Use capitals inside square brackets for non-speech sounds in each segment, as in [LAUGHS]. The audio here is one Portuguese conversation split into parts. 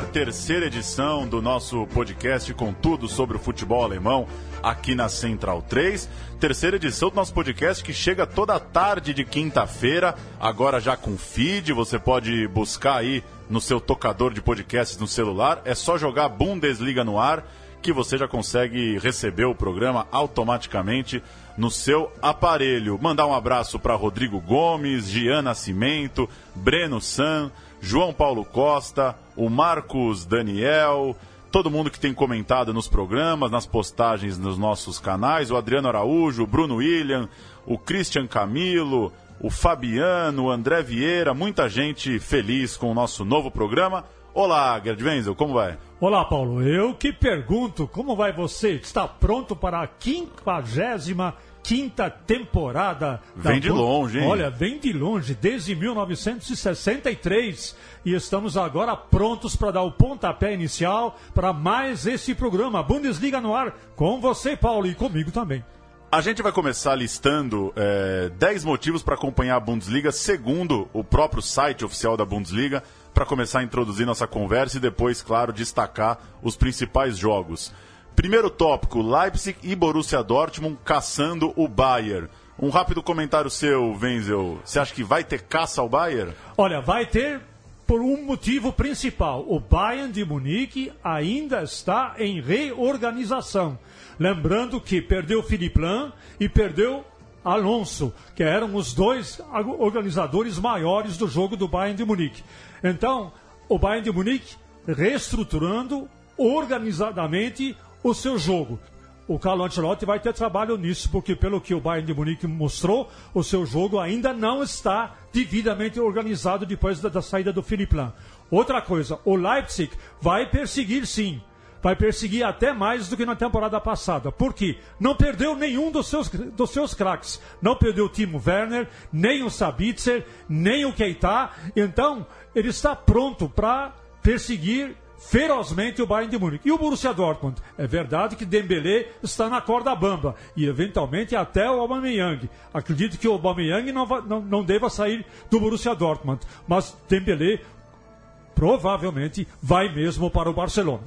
Ar, terceira edição do nosso podcast com tudo sobre o futebol alemão aqui na Central 3. Terceira edição do nosso podcast que chega toda tarde de quinta-feira, agora já com feed, você pode buscar aí no seu tocador de podcasts no celular, é só jogar Bundesliga no ar que você já consegue receber o programa automaticamente no seu aparelho. Mandar um abraço para Rodrigo Gomes, Gian Nascimento, Breno San, João Paulo Costa, o Marcos Daniel, todo mundo que tem comentado nos programas, nas postagens nos nossos canais, o Adriano Araújo, o Bruno William, o Christian Camilo, o Fabiano, o André Vieira, muita gente feliz com o nosso novo programa. Olá, Gerd Wenzel, como vai? Olá, Paulo. Eu que pergunto, como vai você? Está pronto para a quinquagésima quinta temporada. Vem de longe, hein? Olha, vem de longe, desde 1963. E estamos agora prontos para dar o pontapé inicial para mais esse programa, Bundesliga no ar, com você, Paulo, e comigo também. A gente vai começar listando é, 10 motivos para acompanhar a Bundesliga, segundo o próprio site oficial da Bundesliga, para começar a introduzir nossa conversa e depois, claro, destacar os principais jogos. Primeiro tópico: Leipzig e Borussia Dortmund caçando o Bayern. Um rápido comentário seu, Wenzel. Você acha que vai ter caça ao Bayern? Olha, vai ter por um motivo principal. O Bayern de Munique ainda está em reorganização. Lembrando que perdeu Philippe Lahm e perdeu Alonso, que eram os dois organizadores maiores do jogo do Bayern de Munique. Então, o Bayern de Munique reestruturando organizadamente o seu jogo. O Carlo Ancelotti vai ter trabalho nisso, porque pelo que o Bayern de Munique mostrou, o seu jogo ainda não está devidamente organizado depois da, da saída do Philipp Lahm. Outra coisa, o Leipzig vai perseguir sim, vai perseguir até mais do que na temporada passada. Por quê? Não perdeu nenhum dos seus, dos seus craques. Não perdeu o Timo Werner, nem o Sabitzer, nem o Keita. Então, ele está pronto para perseguir ferozmente o Bayern de Munique. E o Borussia Dortmund? É verdade que Dembélé está na corda bamba e eventualmente até o Aubameyang. Acredito que o Aubameyang não, não, não deva sair do Borussia Dortmund, mas Dembélé provavelmente vai mesmo para o Barcelona.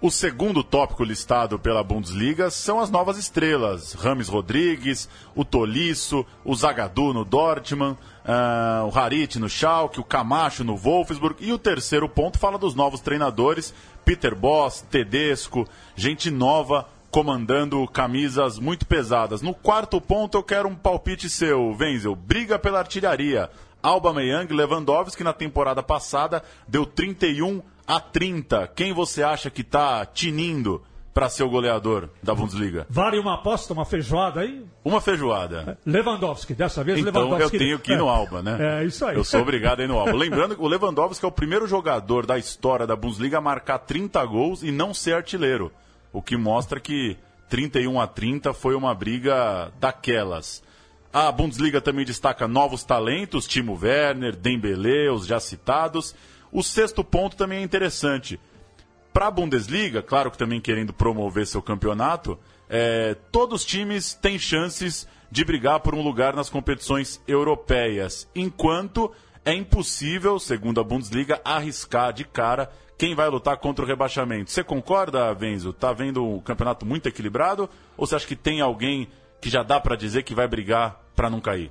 O segundo tópico listado pela Bundesliga são as novas estrelas. Rames Rodrigues, o Tolisso, o Zagadou no Dortmund, uh, o Harit no Schalke, o Camacho no Wolfsburg. E o terceiro ponto fala dos novos treinadores, Peter Boss, Tedesco, gente nova comandando camisas muito pesadas. No quarto ponto eu quero um palpite seu, Wenzel. Briga pela artilharia. Alba Meyang, Lewandowski na temporada passada deu 31 a 30. Quem você acha que está tinindo para ser o goleador da Bundesliga? Vale uma aposta, uma feijoada aí? Uma feijoada. Lewandowski, dessa vez então, Lewandowski. eu tenho que ir no Alba, né? É, isso aí. Eu sou obrigado a ir no Alba. Lembrando que o Lewandowski é o primeiro jogador da história da Bundesliga a marcar 30 gols e não ser artilheiro. O que mostra que 31 a 30 foi uma briga daquelas. A Bundesliga também destaca novos talentos, Timo Werner, Dembélé, os já citados. O sexto ponto também é interessante. Para a Bundesliga, claro que também querendo promover seu campeonato, é, todos os times têm chances de brigar por um lugar nas competições europeias, enquanto é impossível, segundo a Bundesliga, arriscar de cara quem vai lutar contra o rebaixamento. Você concorda, Venzo? Tá vendo um campeonato muito equilibrado? Ou você acha que tem alguém que já dá para dizer que vai brigar para não cair?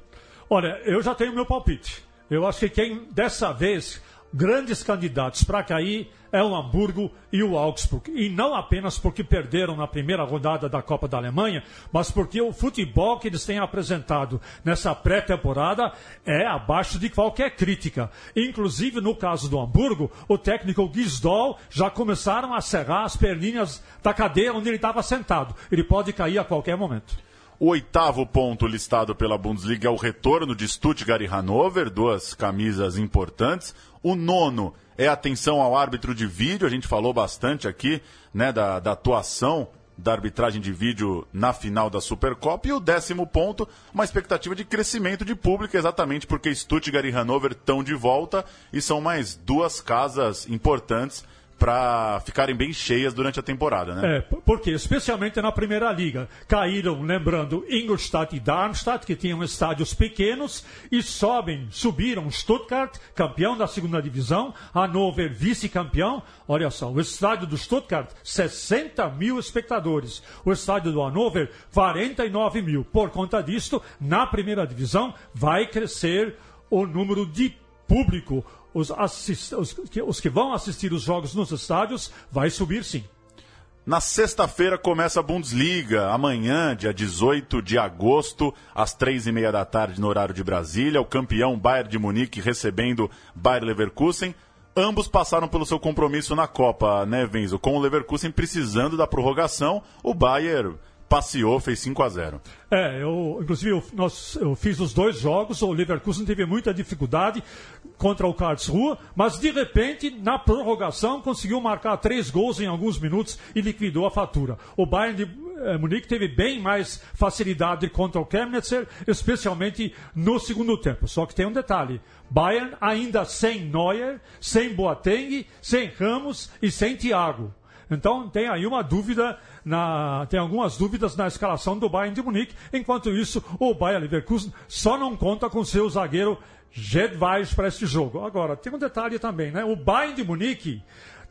Olha, eu já tenho meu palpite. Eu acho que quem dessa vez grandes candidatos para cair é o Hamburgo e o Augsburg. E não apenas porque perderam na primeira rodada da Copa da Alemanha, mas porque o futebol que eles têm apresentado nessa pré-temporada é abaixo de qualquer crítica. Inclusive, no caso do Hamburgo, o técnico Gisdol já começaram a serrar as perninhas da cadeira onde ele estava sentado. Ele pode cair a qualquer momento. O oitavo ponto listado pela Bundesliga é o retorno de Stuttgart e Hannover, duas camisas importantes. O nono é atenção ao árbitro de vídeo, a gente falou bastante aqui né, da, da atuação da arbitragem de vídeo na final da Supercopa. E o décimo ponto, uma expectativa de crescimento de público, exatamente porque Stuttgart e Hannover estão de volta e são mais duas casas importantes para ficarem bem cheias durante a temporada, né? É, porque especialmente na primeira liga caíram, lembrando, Ingolstadt e Darmstadt, que tinham estádios pequenos, e sobem, subiram Stuttgart, campeão da segunda divisão, Hannover, vice-campeão. Olha só, o estádio do Stuttgart, 60 mil espectadores. O estádio do Hannover, 49 mil. Por conta disto, na primeira divisão, vai crescer o número de público os, assist, os, os que vão assistir os jogos nos estádios vai subir sim. Na sexta-feira começa a Bundesliga, amanhã, dia 18 de agosto, às três e meia da tarde no horário de Brasília. O campeão Bayern de Munique recebendo Bayern Leverkusen. Ambos passaram pelo seu compromisso na Copa, né, Venzo? Com o Leverkusen precisando da prorrogação, o Bayern passeou, fez 5 a 0 É, eu, inclusive eu, nós, eu fiz os dois jogos, o Leverkusen teve muita dificuldade contra o Karlsruhe, mas de repente, na prorrogação, conseguiu marcar três gols em alguns minutos e liquidou a fatura. O Bayern de eh, Munique teve bem mais facilidade contra o Chemnitzer, especialmente no segundo tempo. Só que tem um detalhe, Bayern ainda sem Neuer, sem Boateng, sem Ramos e sem Thiago. Então tem aí uma dúvida, na, tem algumas dúvidas na escalação do Bayern de Munique. Enquanto isso, o Bayern Leverkusen só não conta com seu zagueiro Jedvais para este jogo. Agora, tem um detalhe também, né? O Bayern de Munique,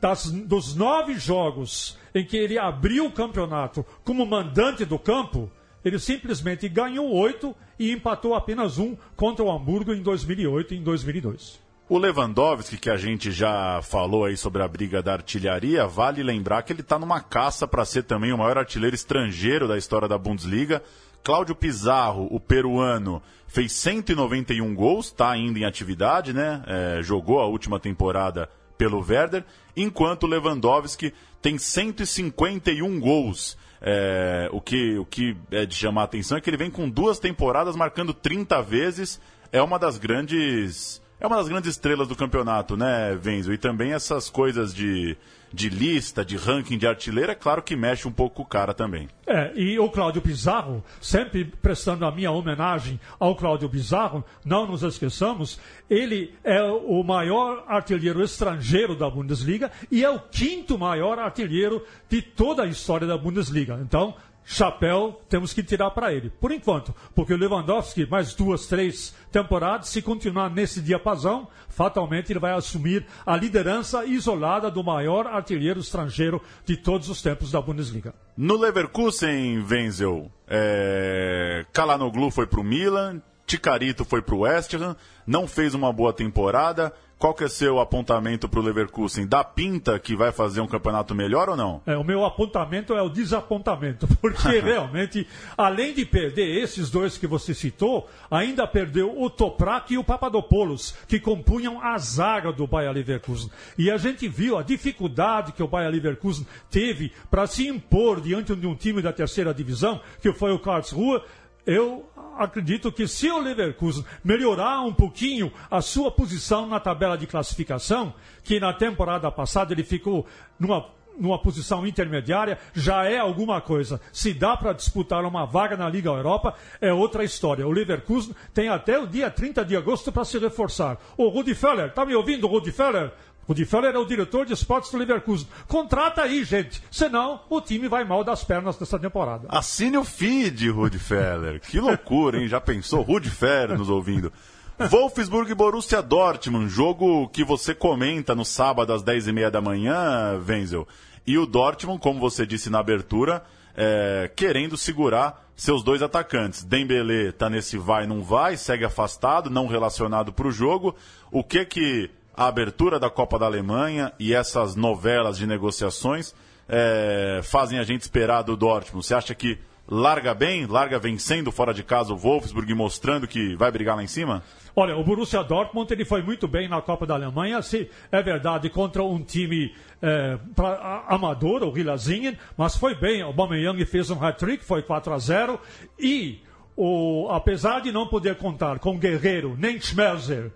das, dos nove jogos em que ele abriu o campeonato como mandante do campo, ele simplesmente ganhou oito e empatou apenas um contra o Hamburgo em 2008 e em 2002. O Lewandowski, que a gente já falou aí sobre a briga da artilharia, vale lembrar que ele está numa caça para ser também o maior artilheiro estrangeiro da história da Bundesliga. Cláudio Pizarro, o peruano, fez 191 gols, está ainda em atividade, né? É, jogou a última temporada pelo Werder, enquanto Lewandowski tem 151 gols. É, o, que, o que é de chamar a atenção é que ele vem com duas temporadas marcando 30 vezes. É uma das grandes é uma das grandes estrelas do campeonato, né, Venzo? E também essas coisas de, de lista, de ranking de artilheiro, é claro que mexe um pouco com o cara também. É, e o Cláudio Pizarro, sempre prestando a minha homenagem ao Cláudio Pizarro, não nos esqueçamos, ele é o maior artilheiro estrangeiro da Bundesliga e é o quinto maior artilheiro de toda a história da Bundesliga. Então, chapéu temos que tirar para ele. Por enquanto, porque o Lewandowski, mais duas, três temporadas, se continuar nesse diapasão, fatalmente ele vai assumir a liderança isolada do maior artilheiro estrangeiro de todos os tempos da Bundesliga. No Leverkusen, Wenzel, é... Kalanoglu foi para o Milan, Ticarito foi para o West Ham, não fez uma boa temporada, qual que é seu apontamento para o Leverkusen? Dá pinta que vai fazer um campeonato melhor ou não? É, o meu apontamento é o desapontamento, [LAUGHS] porque [LAUGHS] realmente, além de perder esses dois que você citou, ainda perdeu o Toprak e o Papadopoulos, que compunham a zaga do Bayer Leverkusen. E a gente viu a dificuldade que o Bayer Leverkusen teve para se impor diante de um time da terceira divisão, que foi o Karlsruhe, eu acredito que se o Leverkusen melhorar um pouquinho a sua posição na tabela de classificação, que na temporada passada ele ficou numa numa posição intermediária, já é alguma coisa. Se dá para disputar uma vaga na Liga Europa, é outra história. O Leverkusen tem até o dia 30 de agosto para se reforçar. O Rudi Feller, tá me ouvindo, Rudi Feller? O Di Feller é o diretor de esportes do Leverkusen. Contrata aí, gente. Senão, o time vai mal das pernas nessa temporada. Assine o feed, Rudi Feller. Que loucura, hein? Já pensou? Rudi Feller nos ouvindo. Wolfsburg e Borussia Dortmund, jogo que você comenta no sábado às 10h30 da manhã, Wenzel. E o Dortmund, como você disse na abertura, é, querendo segurar seus dois atacantes. Dembele está nesse vai, não vai, segue afastado, não relacionado para o jogo. O que que a abertura da Copa da Alemanha e essas novelas de negociações é, fazem a gente esperar do Dortmund? Você acha que larga bem, larga vencendo fora de casa o Wolfsburg, mostrando que vai brigar lá em cima? Olha, o Borussia Dortmund ele foi muito bem na Copa da Alemanha, se é verdade, contra um time é, pra, a, amador, o Hilazingen, mas foi bem. O Aubameyang fez um hat-trick, foi 4 a 0 e o, apesar de não poder contar com Guerreiro nem Schmelzer,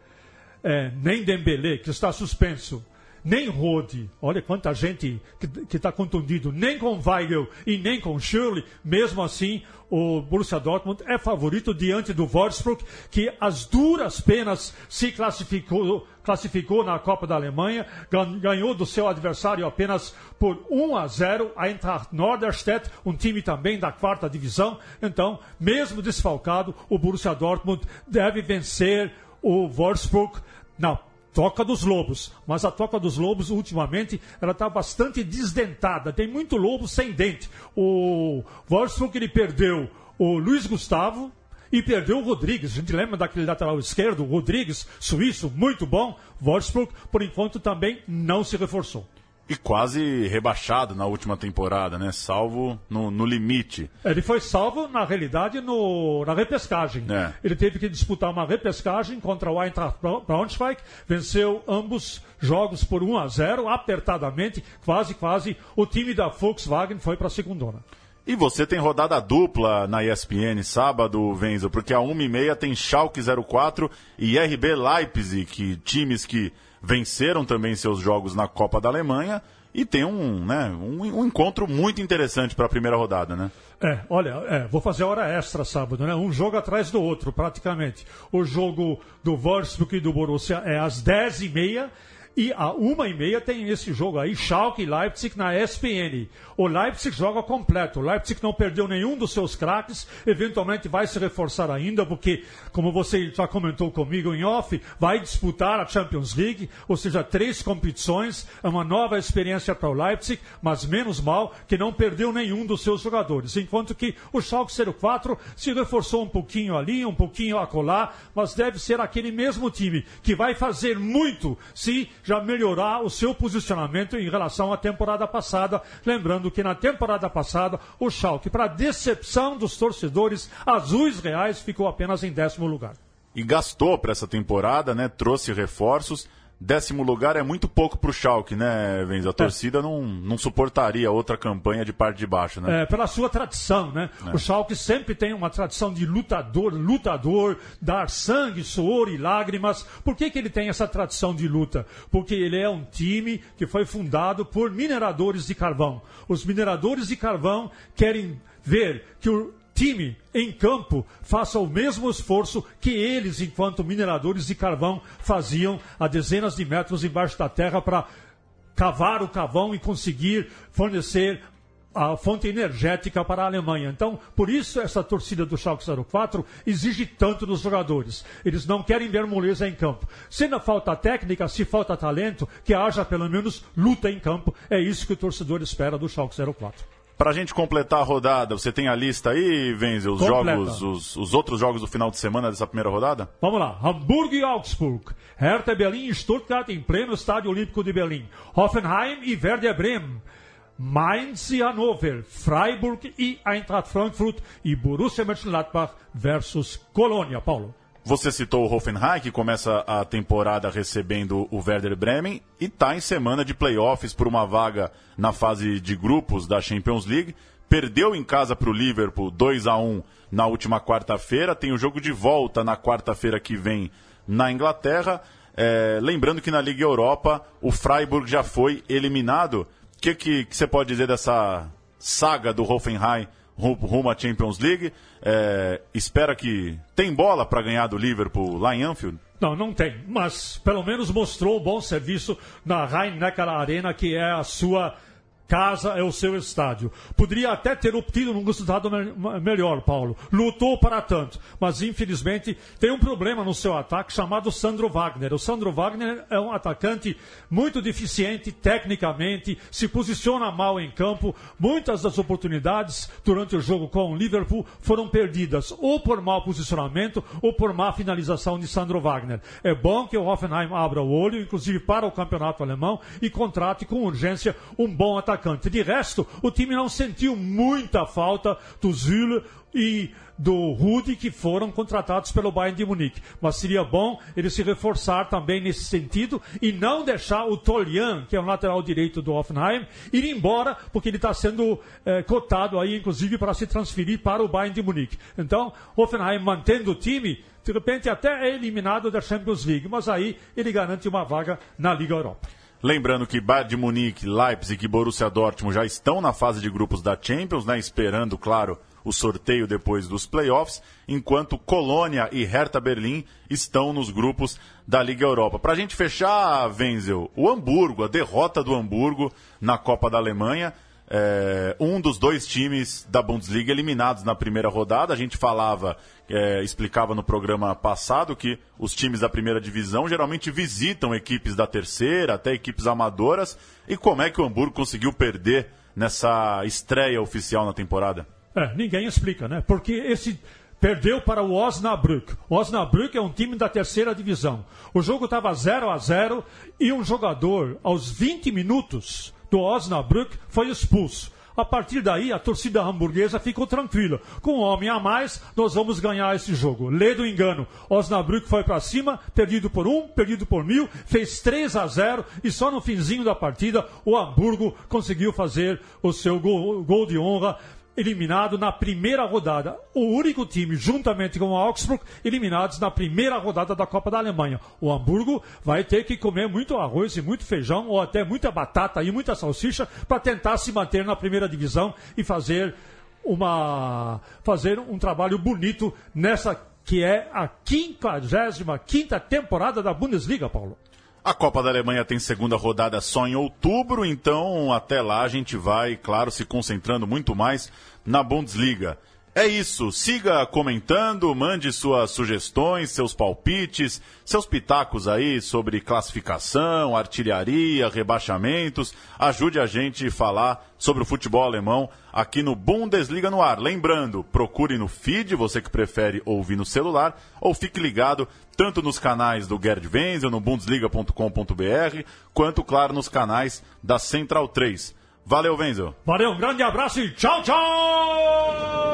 é, nem Dembele, que está suspenso, nem Rode, olha quanta gente que está contundido, nem com Weigel e nem com Schürrle, mesmo assim o Borussia Dortmund é favorito diante do Wolfsburg, que as duras penas se classificou, classificou na Copa da Alemanha, ganhou do seu adversário apenas por 1 a 0 a Eintracht Norderstedt, um time também da quarta divisão. Então, mesmo desfalcado, o Borussia Dortmund deve vencer o Wolfsburg na Toca dos Lobos. Mas a Toca dos Lobos, ultimamente, ela está bastante desdentada. Tem muito lobo sem dente. O Wolfsburg, ele perdeu o Luiz Gustavo, e perdeu o Rodrigues. A gente lembra daquele lateral esquerdo, Rodrigues, suíço, muito bom. Wolfsburg, por enquanto, também não se reforçou. E quase rebaixado na última temporada, né? Salvo no, no limite. Ele foi salvo, na realidade, no, na repescagem. É. Ele teve que disputar uma repescagem contra o Eintracht Braunschweig, venceu ambos jogos por 1 a 0, apertadamente, quase, quase. O time da Volkswagen foi para a segundona. E você tem rodada dupla na ESPN sábado, Venzo, porque a 1h30 tem Schalke 04 e RB Leipzig, que, times que venceram também seus jogos na Copa da Alemanha e tem um, né, um, um encontro muito interessante para a primeira rodada, né? É, olha, é, vou fazer hora extra sábado, né? Um jogo atrás do outro, praticamente. O jogo do Wolfsburg e do Borussia é às 10h30 e a uma e meia tem esse jogo aí, Schalke e Leipzig na ESPN. O Leipzig joga completo. O Leipzig não perdeu nenhum dos seus craques. Eventualmente vai se reforçar ainda, porque, como você já comentou comigo em off, vai disputar a Champions League, ou seja, três competições. É uma nova experiência para o Leipzig, mas menos mal que não perdeu nenhum dos seus jogadores. Enquanto que o Schalke 04 se reforçou um pouquinho ali, um pouquinho acolá, mas deve ser aquele mesmo time que vai fazer muito se já melhorar o seu posicionamento em relação à temporada passada. Lembrando que na temporada passada, o Schalke, para decepção dos torcedores azuis reais, ficou apenas em décimo lugar. E gastou para essa temporada, né? Trouxe reforços décimo lugar é muito pouco para o Schalke, né, Venz? A é. torcida é. não, não suportaria outra campanha de parte de baixo, né? É, pela sua tradição, né? É. O Schalke sempre tem uma tradição de lutador, lutador, dar sangue, suor e lágrimas. Por que, que ele tem essa tradição de luta? Porque ele é um time que foi fundado por mineradores de carvão. Os mineradores de carvão querem ver que o time em campo faça o mesmo esforço que eles, enquanto mineradores de carvão, faziam a dezenas de metros embaixo da terra para cavar o carvão e conseguir fornecer a fonte energética para a Alemanha. Então, por isso essa torcida do Schalke 04 exige tanto dos jogadores. Eles não querem ver moleza em campo. Se não falta técnica, se falta talento, que haja pelo menos luta em campo. É isso que o torcedor espera do Schalke 04. Para a gente completar a rodada, você tem a lista aí, Venze, os jogos, os, os, outros jogos do final de semana dessa primeira rodada? Vamos lá. Hamburgo e Augsburg. Hertha Berlim e Stuttgart em pleno Estádio Olímpico de Berlim. Hoffenheim e Werder Bremen. Mainz e Hannover, Freiburg e Eintracht Frankfurt e Borussia Mönchengladbach versus Colônia, Paulo. Você citou o Hoffenheim, que começa a temporada recebendo o Werder Bremen e está em semana de playoffs por uma vaga na fase de grupos da Champions League. Perdeu em casa para o Liverpool 2 a 1 na última quarta-feira. Tem o jogo de volta na quarta-feira que vem na Inglaterra. É, lembrando que na Liga Europa o Freiburg já foi eliminado. O que, que, que você pode dizer dessa saga do Hoffenheim rumo à Champions League. É, espera que tem bola para ganhar do Liverpool lá em Anfield? Não, não tem, mas pelo menos mostrou um bom serviço na Rhein-Neckar Arena, que é a sua Casa é o seu estádio. Poderia até ter obtido um resultado melhor, Paulo. Lutou para tanto. Mas, infelizmente, tem um problema no seu ataque chamado Sandro Wagner. O Sandro Wagner é um atacante muito deficiente tecnicamente, se posiciona mal em campo. Muitas das oportunidades durante o jogo com o Liverpool foram perdidas ou por mau posicionamento ou por má finalização de Sandro Wagner. É bom que o Hoffenheim abra o olho, inclusive para o campeonato alemão, e contrate com urgência um bom atacante atacante. De resto, o time não sentiu muita falta do Zülle e do Rudi que foram contratados pelo Bayern de Munique. Mas seria bom ele se reforçar também nesse sentido e não deixar o Tolian, que é o lateral direito do Hoffenheim, ir embora, porque ele está sendo é, cotado aí, inclusive, para se transferir para o Bayern de Munique. Então, Hoffenheim mantendo o time, de repente até é eliminado da Champions League, mas aí ele garante uma vaga na Liga Europa. Lembrando que Bayern de Munique, Leipzig e Borussia Dortmund já estão na fase de grupos da Champions, né? Esperando, claro, o sorteio depois dos playoffs, enquanto Colônia e Hertha Berlim estão nos grupos da Liga Europa. Para a gente fechar, Wenzel, o Hamburgo, a derrota do Hamburgo na Copa da Alemanha, é, um dos dois times da Bundesliga eliminados na primeira rodada. A gente falava, é, explicava no programa passado que os times da primeira divisão geralmente visitam equipes da terceira, até equipes amadoras. E como é que o Hamburgo conseguiu perder nessa estreia oficial na temporada? É, ninguém explica, né? Porque esse perdeu para o Osnabrück. O Osnabrück é um time da terceira divisão. O jogo estava 0 a 0 e um jogador, aos 20 minutos do Osnabrück, foi expulso. A partir daí, a torcida hamburguesa ficou tranquila. Com um homem a mais, nós vamos ganhar esse jogo. Lê do engano. Osnabrück foi para cima, perdido por um, perdido por mil, fez 3 a 0 e só no finzinho da partida o Hamburgo conseguiu fazer o seu gol, gol de honra eliminado na primeira rodada. O único time, juntamente com o Augsburg, eliminados na primeira rodada da Copa da Alemanha. O Hamburgo vai ter que comer muito arroz e muito feijão, ou até muita batata e muita salsicha, para tentar se manter na primeira divisão e fazer uma fazer um trabalho bonito nessa que é a 55 quinta temporada da Bundesliga, Paulo. A Copa da Alemanha tem segunda rodada só em outubro, então até lá a gente vai, claro, se concentrando muito mais na Bundesliga. É isso. Siga comentando, mande suas sugestões, seus palpites, seus pitacos aí sobre classificação, artilharia, rebaixamentos. Ajude a gente a falar sobre o futebol alemão aqui no Bundesliga no ar. Lembrando, procure no feed, você que prefere ouvir no celular, ou fique ligado tanto nos canais do Gerd Wenzel, no bundesliga.com.br, quanto, claro, nos canais da Central 3. Valeu, Wenzel. Valeu, um grande abraço e tchau, tchau!